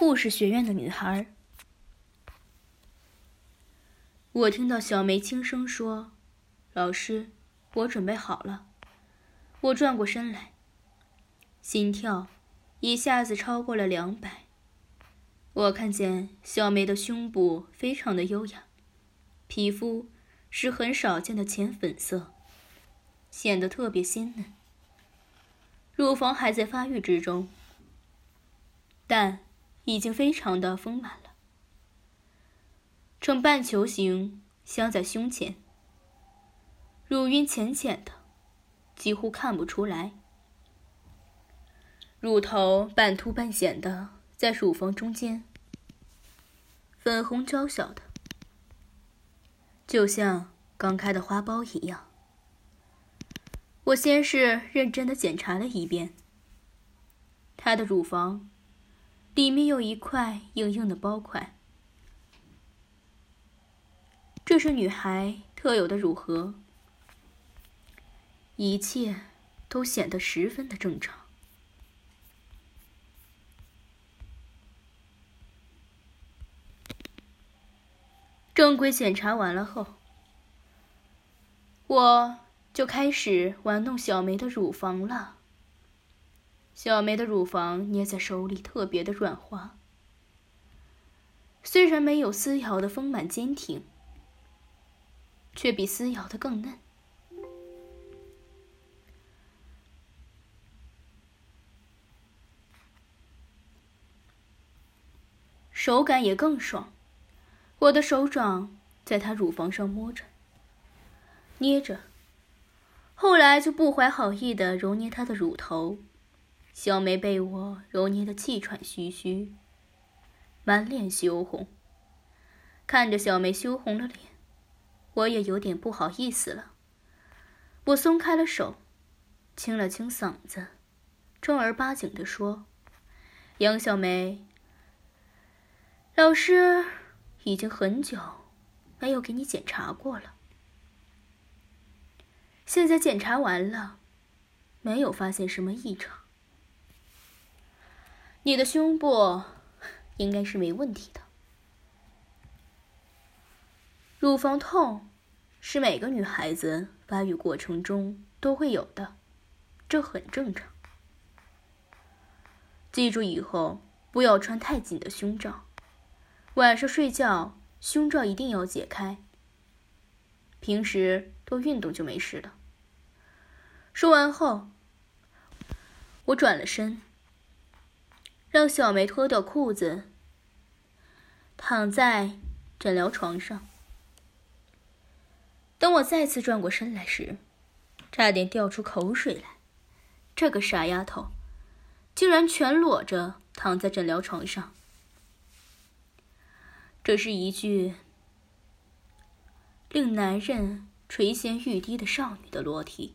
护士学院的女孩。我听到小梅轻声说：“老师，我准备好了。”我转过身来，心跳一下子超过了两百。我看见小梅的胸部非常的优雅，皮肤是很少见的浅粉色，显得特别鲜嫩。乳房还在发育之中，但已经非常的丰满了，呈半球形镶在胸前，乳晕浅浅的，几乎看不出来，乳头半凸半显的。在乳房中间，粉红娇小的，就像刚开的花苞一样。我先是认真的检查了一遍，她的乳房里面有一块硬硬的包块，这是女孩特有的乳核，一切都显得十分的正常。正规检查完了后，我就开始玩弄小梅的乳房了。小梅的乳房捏在手里特别的软滑，虽然没有丝瑶的丰满坚挺，却比丝瑶的更嫩，手感也更爽。我的手掌在她乳房上摸着、捏着，后来就不怀好意的揉捏她的乳头。小梅被我揉捏的气喘吁吁，满脸羞红。看着小梅羞红了脸，我也有点不好意思了。我松开了手，清了清嗓子，正儿八经的说：“杨小梅，老师。”已经很久没有给你检查过了，现在检查完了，没有发现什么异常。你的胸部应该是没问题的。乳房痛是每个女孩子发育过程中都会有的，这很正常。记住以后不要穿太紧的胸罩。晚上睡觉，胸罩一定要解开。平时多运动就没事了。说完后，我转了身，让小梅脱掉裤子，躺在诊疗床上。等我再次转过身来时，差点掉出口水来。这个傻丫头，竟然全裸着躺在诊疗床上。这是一具令男人垂涎欲滴的少女的裸体。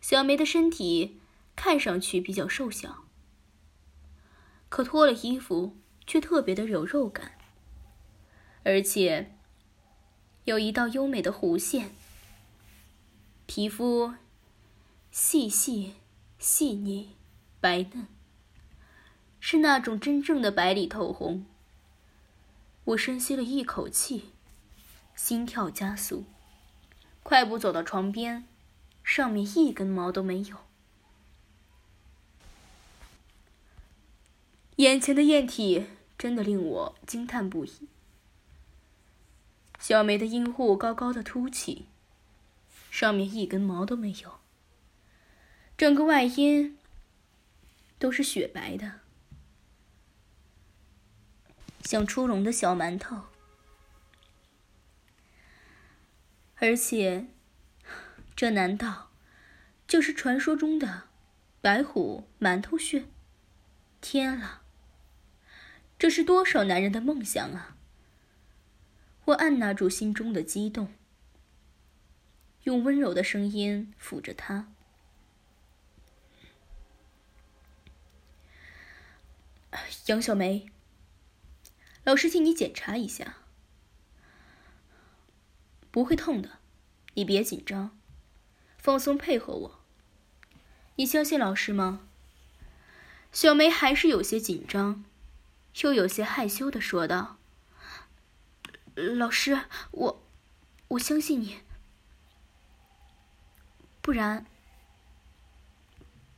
小梅的身体看上去比较瘦小，可脱了衣服却特别的有肉感，而且有一道优美的弧线，皮肤细细细腻白嫩，是那种真正的白里透红。我深吸了一口气，心跳加速，快步走到床边，上面一根毛都没有。眼前的艳体真的令我惊叹不已。小梅的阴户高高的凸起，上面一根毛都没有，整个外阴都是雪白的。像出笼的小馒头，而且，这难道就是传说中的白虎馒头穴？天啊，这是多少男人的梦想啊！我按捺住心中的激动，用温柔的声音抚着她：“杨小梅。”老师替你检查一下，不会痛的，你别紧张，放松配合我。你相信老师吗？小梅还是有些紧张，又有些害羞的说道：“老师，我，我相信你，不然，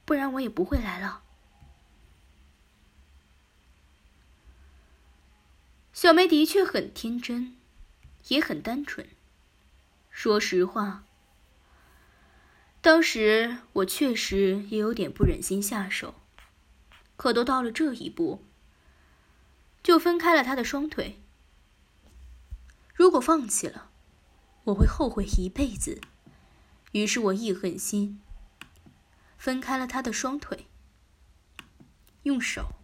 不然我也不会来了。”小梅的确很天真，也很单纯。说实话，当时我确实也有点不忍心下手，可都到了这一步，就分开了他的双腿。如果放弃了，我会后悔一辈子。于是我一狠心，分开了他的双腿，用手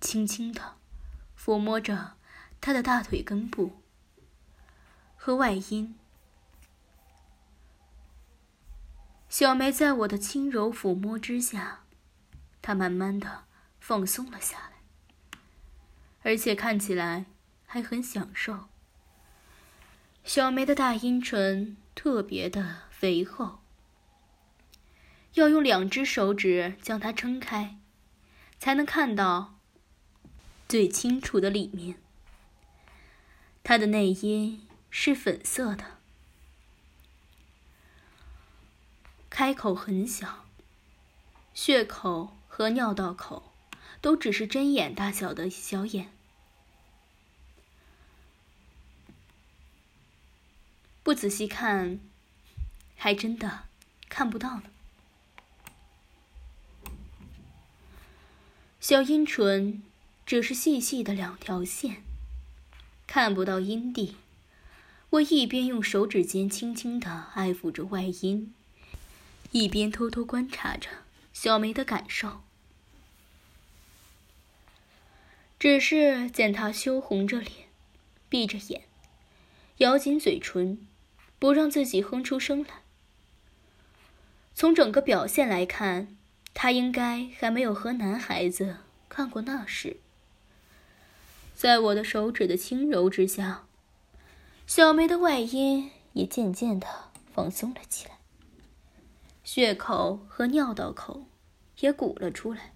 轻轻的抚摸着。他的大腿根部和外阴，小梅在我的轻柔抚摸之下，她慢慢的放松了下来，而且看起来还很享受。小梅的大阴唇特别的肥厚，要用两只手指将它撑开，才能看到最清楚的里面。他的内阴是粉色的，开口很小，血口和尿道口都只是针眼大小的小眼，不仔细看，还真的看不到呢。小阴唇只是细细的两条线。看不到阴蒂，我一边用手指尖轻轻的爱抚着外阴，一边偷偷观察着小梅的感受。只是见她羞红着脸，闭着眼，咬紧嘴唇，不让自己哼出声来。从整个表现来看，她应该还没有和男孩子干过那事。在我的手指的轻柔之下，小梅的外阴也渐渐的放松了起来，血口和尿道口也鼓了出来，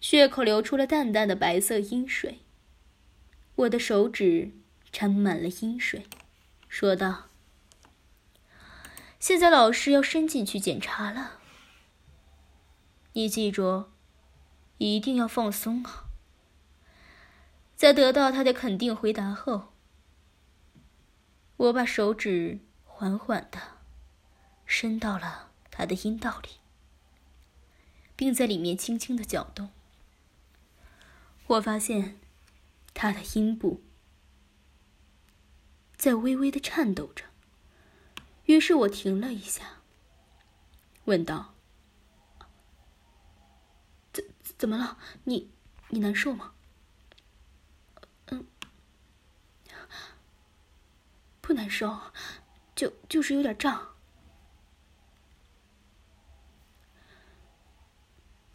血口流出了淡淡的白色阴水。我的手指沾满了阴水，说道：“现在老师要伸进去检查了，你记住。”一定要放松啊！在得到他的肯定回答后，我把手指缓缓的伸到了他的阴道里，并在里面轻轻的搅动。我发现他的阴部在微微的颤抖着，于是我停了一下，问道。怎怎么了？你你难受吗？嗯，不难受，就就是有点胀。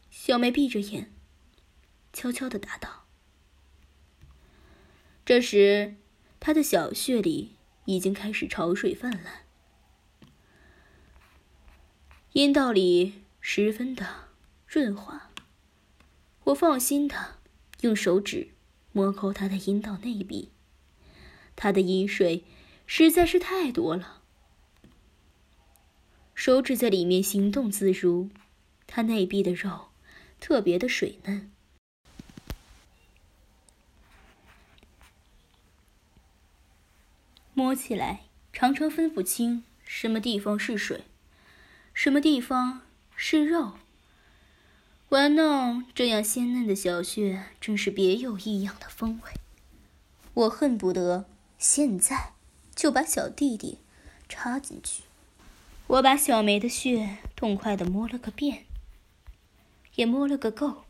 小梅闭着眼，悄悄的答道。这时，他的小穴里已经开始潮水泛滥，阴道里十分的润滑。我放心的用手指摸抠他的阴道内壁，他的阴水实在是太多了。手指在里面行动自如，他内壁的肉特别的水嫩，摸起来常常分不清什么地方是水，什么地方是肉。玩弄这样鲜嫩的小穴，真是别有异样的风味。我恨不得现在就把小弟弟插进去。我把小梅的穴痛快的摸了个遍，也摸了个够，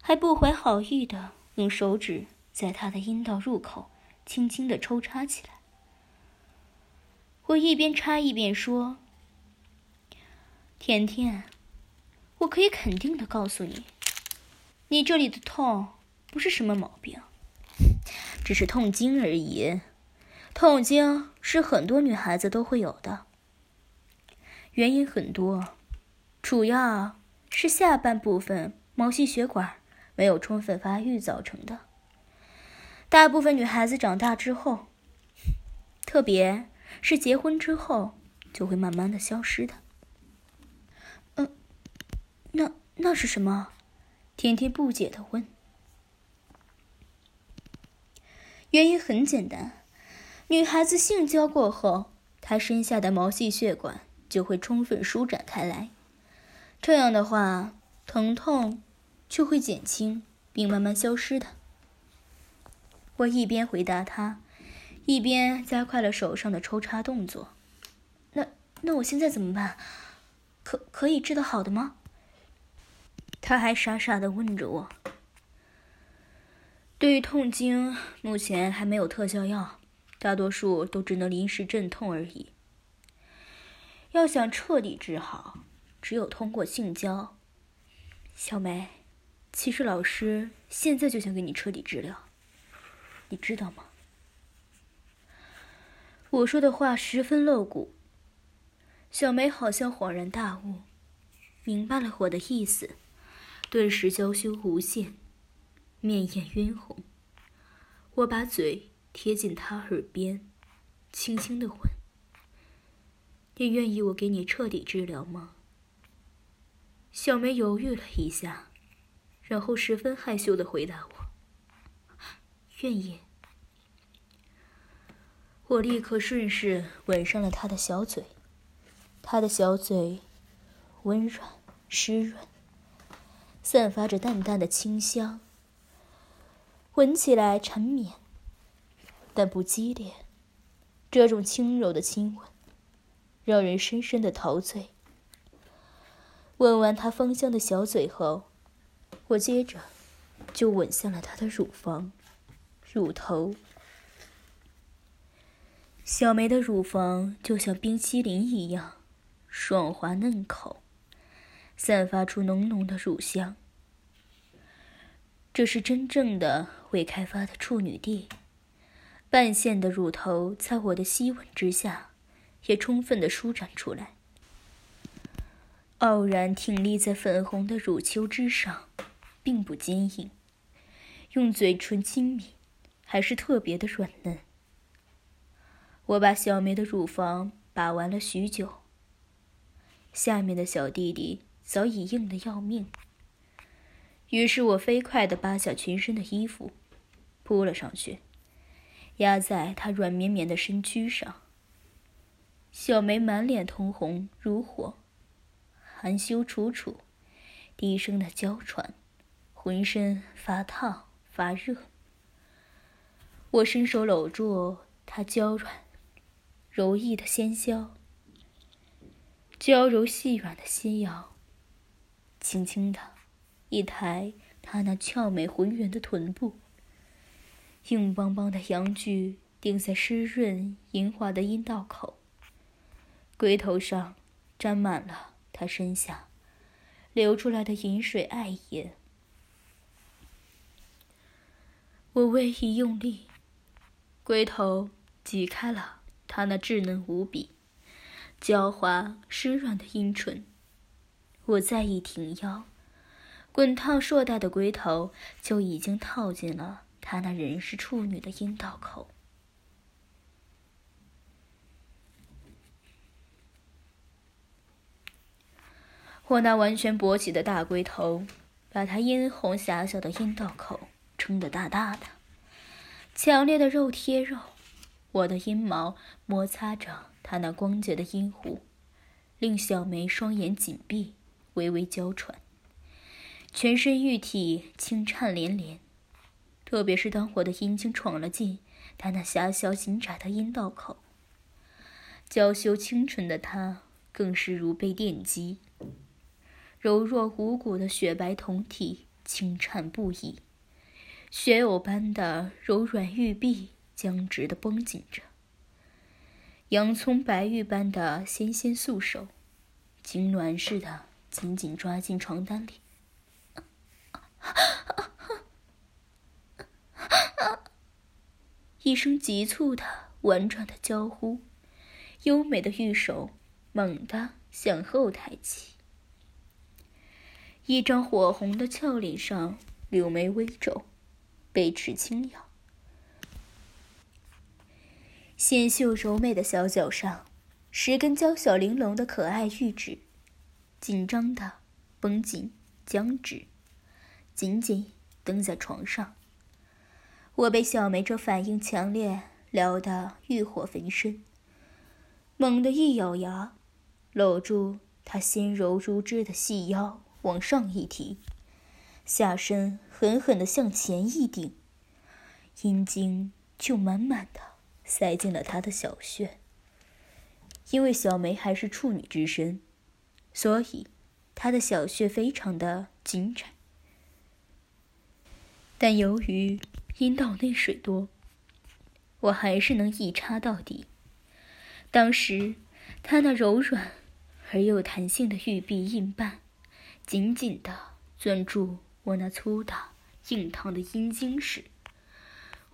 还不怀好意的用手指在她的阴道入口轻轻的抽插起来。我一边插一边说：“甜甜。”我可以肯定的告诉你，你这里的痛不是什么毛病，只是痛经而已。痛经是很多女孩子都会有的，原因很多，主要是下半部分毛细血管没有充分发育造成的。大部分女孩子长大之后，特别是结婚之后，就会慢慢的消失的。嗯，那那是什么？甜甜不解的问。原因很简单，女孩子性交过后，她身下的毛细血管就会充分舒展开来，这样的话，疼痛就会减轻并慢慢消失的。我一边回答他，一边加快了手上的抽插动作。那那我现在怎么办？可可以治得好的吗？他还傻傻的问着我。对于痛经，目前还没有特效药，大多数都只能临时镇痛而已。要想彻底治好，只有通过性交。小梅，其实老师现在就想给你彻底治疗，你知道吗？我说的话十分露骨。小梅好像恍然大悟，明白了我的意思，顿时娇羞无限。面眼晕红，我把嘴贴近她耳边，轻轻的问：“你愿意我给你彻底治疗吗？”小梅犹豫了一下，然后十分害羞的回答我：“愿意。”我立刻顺势吻上了她的小嘴，她的小嘴温软湿润，散发着淡淡的清香。闻起来缠绵，但不激烈。这种轻柔的亲吻，让人深深的陶醉。吻完他芳香的小嘴后，我接着就吻向了他的乳房、乳头。小梅的乳房就像冰淇淋一样，爽滑嫩口，散发出浓浓的乳香。这是真正的未开发的处女地，半线的乳头在我的吸吻之下，也充分的舒展出来，傲然挺立在粉红的乳丘之上，并不坚硬，用嘴唇亲抿，还是特别的软嫩。我把小梅的乳房把玩了许久，下面的小弟弟早已硬得要命。于是我飞快地扒下全身的衣服，扑了上去，压在她软绵绵的身躯上。小梅满脸通红如火，含羞楚楚，低声的娇喘，浑身发烫发热。我伸手搂住她娇软、柔意的纤腰，娇柔细软的纤腰，轻轻的。一抬她那俏美浑圆的臀部，硬邦邦的阳具顶在湿润莹滑的阴道口，龟头上沾满了他身下流出来的饮水艾叶。我微一用力，龟头挤开了他那稚嫩无比、娇滑湿软的阴唇。我再一挺腰。滚烫硕大的龟头就已经套进了他那人是处女的阴道口，我那完全勃起的大龟头把他殷红狭小的阴道口撑得大大的，强烈的肉贴肉，我的阴毛摩擦着他那光洁的阴户，令小梅双眼紧闭，微微娇喘。全身玉体轻颤连连，特别是当我的阴茎闯了进他那狭小紧窄的阴道口，娇羞清纯的他更是如被电击，柔弱无骨的雪白酮体轻颤不已，雪藕般的柔软玉臂僵直的绷紧着，洋葱白玉般的纤纤素手，痉挛似的紧紧抓进床单里。一声急促的、婉转的娇呼，优美的玉手猛地向后抬起，一张火红的俏脸上，柳眉微皱，被齿轻咬，纤秀柔美的小脚上，十根娇小玲珑的可爱玉指，紧张的绷紧僵直，紧紧蹬在床上。我被小梅这反应强烈撩得欲火焚身，猛地一咬牙，搂住她纤柔如织的细腰。往上一提，下身狠狠的向前一顶，阴茎就满满的塞进了他的小穴。因为小梅还是处女之身，所以她的小穴非常的紧窄。但由于阴道内水多，我还是能一插到底。当时，他那柔软而又弹性的玉臂硬瓣。紧紧的攥住我那粗大硬烫的阴茎时，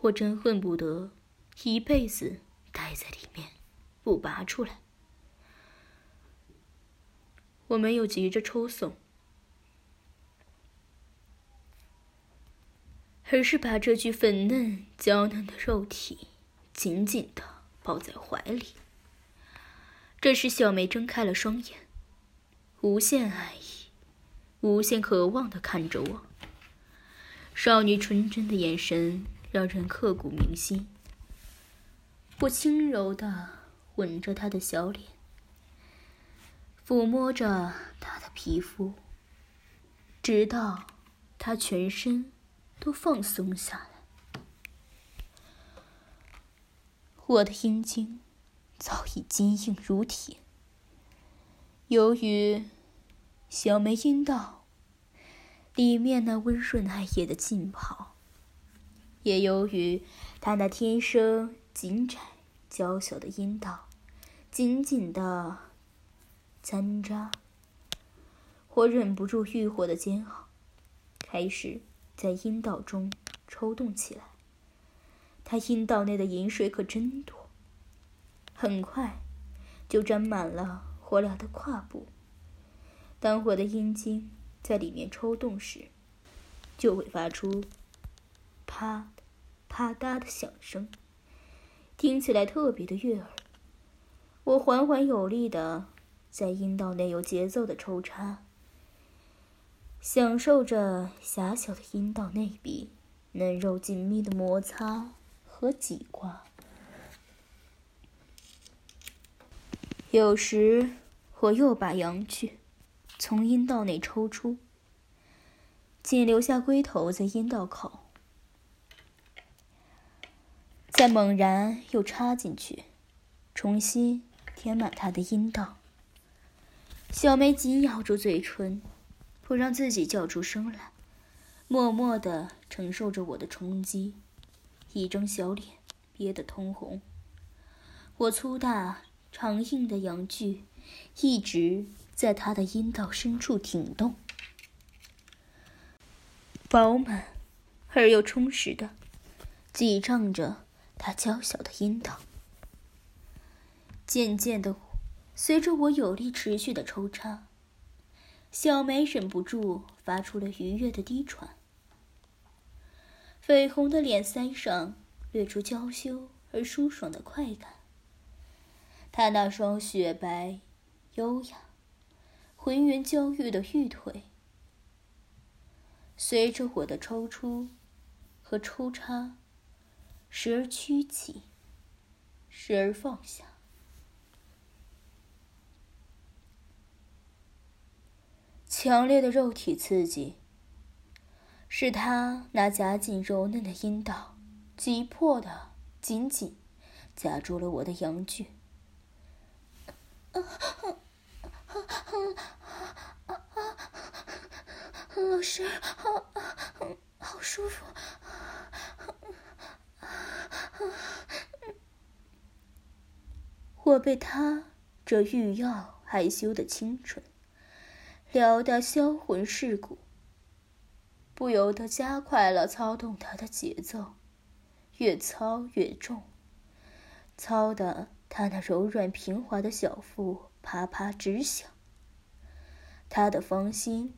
我真恨不得一辈子待在里面，不拔出来。我没有急着抽送，而是把这具粉嫩娇嫩的肉体紧紧的抱在怀里。这时，小梅睁开了双眼，无限爱意。无限渴望的看着我，少女纯真的眼神让人刻骨铭心。我轻柔的吻着他的小脸，抚摸着他的皮肤，直到他全身都放松下来。我的阴茎早已坚硬如铁，由于……小梅阴道里面那温润爱液的浸泡，也由于她那天生紧窄娇小的阴道紧紧的粘扎，我忍不住欲火的煎熬，开始在阴道中抽动起来。她阴道内的饮水可真多，很快就沾满了我俩的胯部。当我的阴茎在里面抽动时，就会发出“啪”“啪嗒”的响声，听起来特别的悦耳。我缓缓有力的在阴道内有节奏的抽插，享受着狭小的阴道内壁嫩肉紧密的摩擦和挤刮。有时我又把阳具。从阴道内抽出，仅留下龟头在阴道口，再猛然又插进去，重新填满他的阴道。小梅紧咬住嘴唇，不让自己叫出声来，默默的承受着我的冲击，一张小脸憋得通红。我粗大长硬的阳具一直。在他的阴道深处挺动，饱满而又充实的挤胀着他娇小的阴道。渐渐的，随着我有力持续的抽插，小梅忍不住发出了愉悦的低喘，绯红的脸腮上掠出娇羞而舒爽的快感。她那双雪白、优雅。浑圆娇玉的玉腿，随着我的抽出和抽插，时而曲起，时而放下。强烈的肉体刺激，使他那夹紧柔嫩的阴道急迫的紧紧夹住了我的阳具。老师，好，好舒服。我被他这欲要害羞的清纯撩得销魂蚀骨，不由得加快了操动他的节奏，越操越重，操得他那柔软平滑的小腹啪啪直响。他的芳心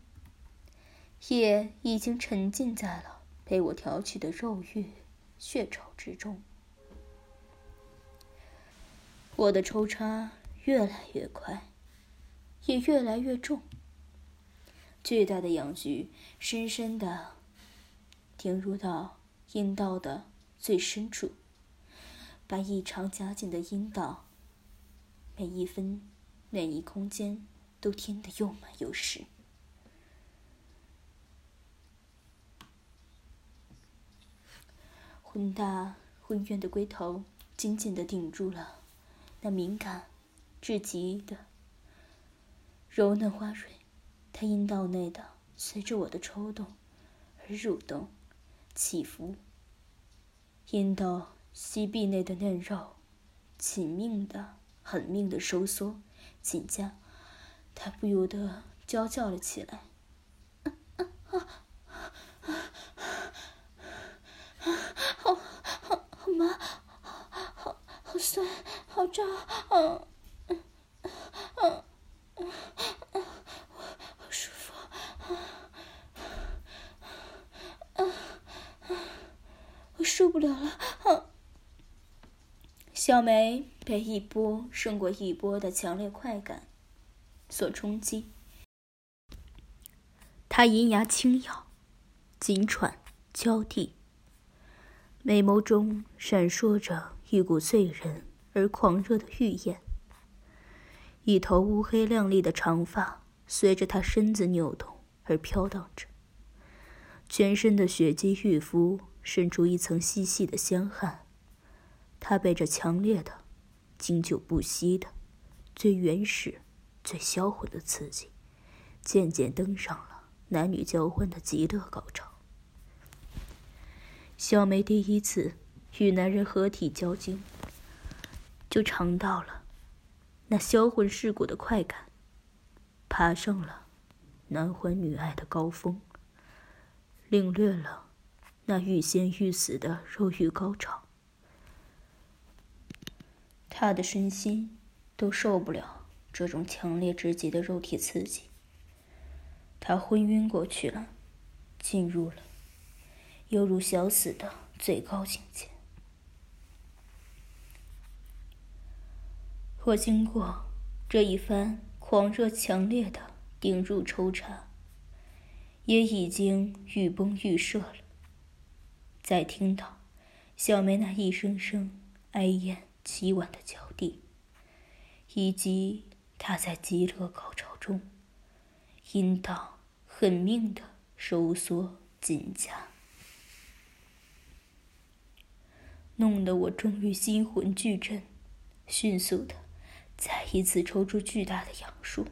也已经沉浸在了被我挑起的肉欲血潮之中。我的抽插越来越快，也越来越重。巨大的阳具深深的顶入到阴道的最深处，把异常夹紧的阴道每一分每一空间都填得又满又实。浑大浑圆的龟头紧紧的顶住了那敏感至极的柔嫩花蕊。它阴道内的随着我的抽动而蠕动、起伏，阴道息壁内的嫩肉紧命的、狠命的收缩、紧夹，它不由得娇叫了起来：“啊啊啊啊啊！好好麻，好、好、好酸好麻，好好酸，好胀，啊！”受不了了！啊小梅被一波胜过一波的强烈快感所冲击，她银牙轻咬，紧喘交替，美眸中闪烁着一股醉人而狂热的欲焰。一头乌黑亮丽的长发随着他身子扭动而飘荡着，全身的血肌玉肤。渗出一层细细的香汗，他被这强烈的、经久不息的、最原始、最销魂的刺激，渐渐登上了男女交欢的极乐高潮。小梅第一次与男人合体交精，就尝到了那销魂蚀骨的快感，爬上了男欢女爱的高峰，领略了。那欲仙欲死的肉欲高潮，他的身心都受不了这种强烈至极的肉体刺激。他昏晕过去了，进入了犹如小死的最高境界。我经过这一番狂热强烈的顶入抽插，也已经欲崩预射了。再听到小梅那一声声哀咽凄婉的娇啼，以及她在极乐高潮中阴道狠命的收缩紧夹，弄得我终于心魂俱震，迅速的再一次抽出巨大的杨树，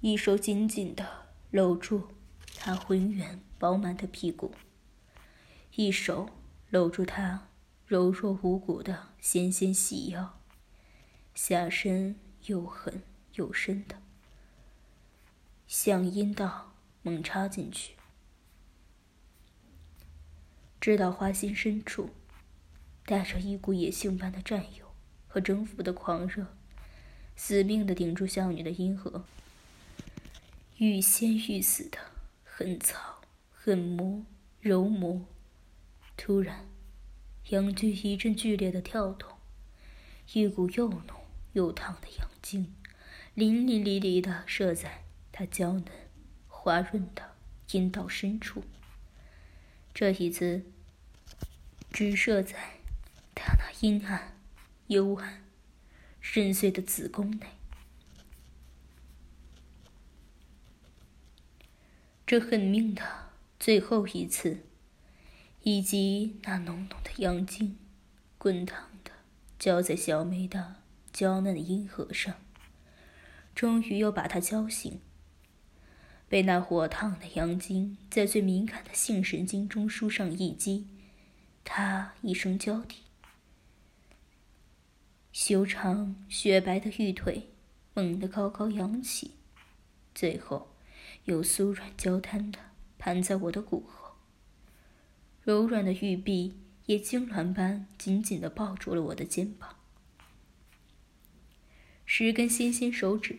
一手紧紧的搂住她浑圆饱满的屁股。一手搂住她柔弱无骨的纤纤细腰，下身又狠又深的。向阴道猛插进去，直到花心深处，带着一股野性般的占有。和征服的狂热，死命的顶住少女的阴核，欲仙欲死的狠操、狠磨、柔磨。突然，阳具一阵剧烈的跳动，一股又浓又烫的阳精，淋淋漓漓的射在他娇嫩、滑润的阴道深处。这一次，直射在他那阴暗、幽暗、深邃的子宫内。这狠命的最后一次。以及那浓浓的阳精，滚烫的浇在小梅的娇嫩的阴核上，终于又把她浇醒。被那火烫的阳精在最敏感的性神经中枢上一击，她一声娇啼，修长雪白的玉腿猛地高高扬起，最后又酥软娇瘫的盘在我的骨后。柔软的玉臂也痉挛般紧紧地抱住了我的肩膀，十根纤纤手指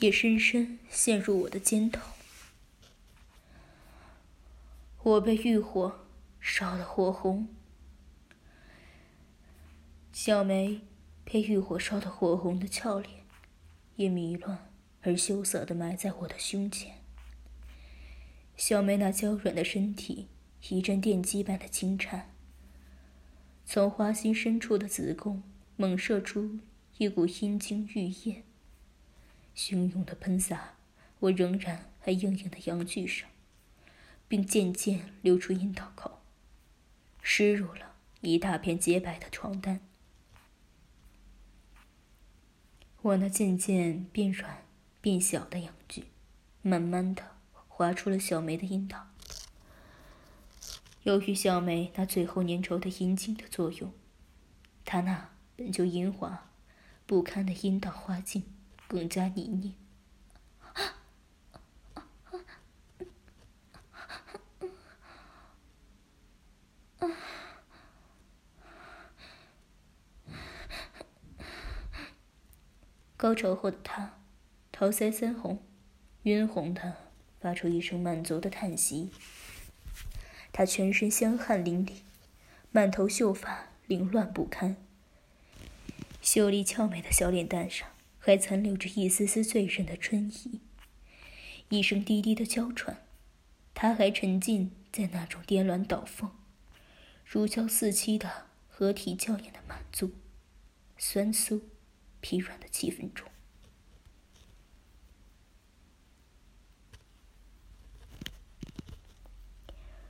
也深深陷入我的肩头，我被欲火烧得火红。小梅被欲火烧得火红的俏脸，也迷乱而羞涩地埋在我的胸前。小梅那娇软的身体一阵电击般的轻颤，从花心深处的子宫猛射出一股阴茎玉液，汹涌的喷洒我仍然还硬硬的阳具上，并渐渐流出阴道口，湿入了一大片洁白的床单。我那渐渐变软、变小的阳具，慢慢的划出了小梅的阴道。由于小梅那最后粘稠的阴茎的作用，她那本就阴滑不堪的阴道花茎更加泥泞。高潮后的他，桃腮腮红，晕红的发出一声满足的叹息。他全身香汗淋漓，满头秀发凌乱不堪，秀丽俏美的小脸蛋上还残留着一丝丝醉人的春意。一声低低的娇喘，他还沉浸在那种颠鸾倒凤、如胶似漆的合体娇艳的满足、酸酥。疲软的气氛中，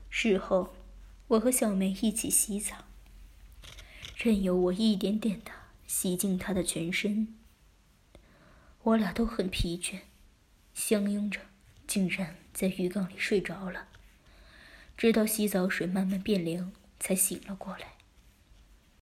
事后我和小梅一起洗澡，任由我一点点的洗净她的全身。我俩都很疲倦，相拥着，竟然在浴缸里睡着了，直到洗澡水慢慢变凉，才醒了过来。